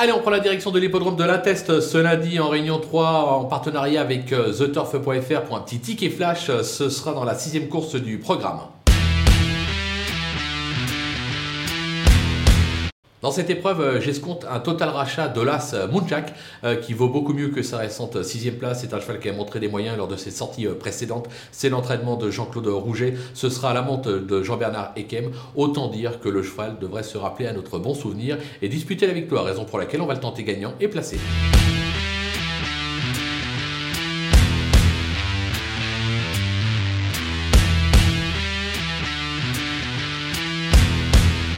Allez, on prend la direction de l'hippodrome de l'Intest ce lundi en réunion 3 en partenariat avec TheTurf.fr pour un petit ticket flash. Ce sera dans la sixième course du programme. Dans cette épreuve, euh, j'escompte un total rachat de l'As euh, Moonjack euh, qui vaut beaucoup mieux que sa récente sixième place. C'est un cheval qui a montré des moyens lors de ses sorties précédentes. C'est l'entraînement de Jean-Claude Rouget. Ce sera la monte de Jean-Bernard Ekem. Autant dire que le cheval devrait se rappeler à notre bon souvenir et disputer la victoire, raison pour laquelle on va le tenter gagnant et placé.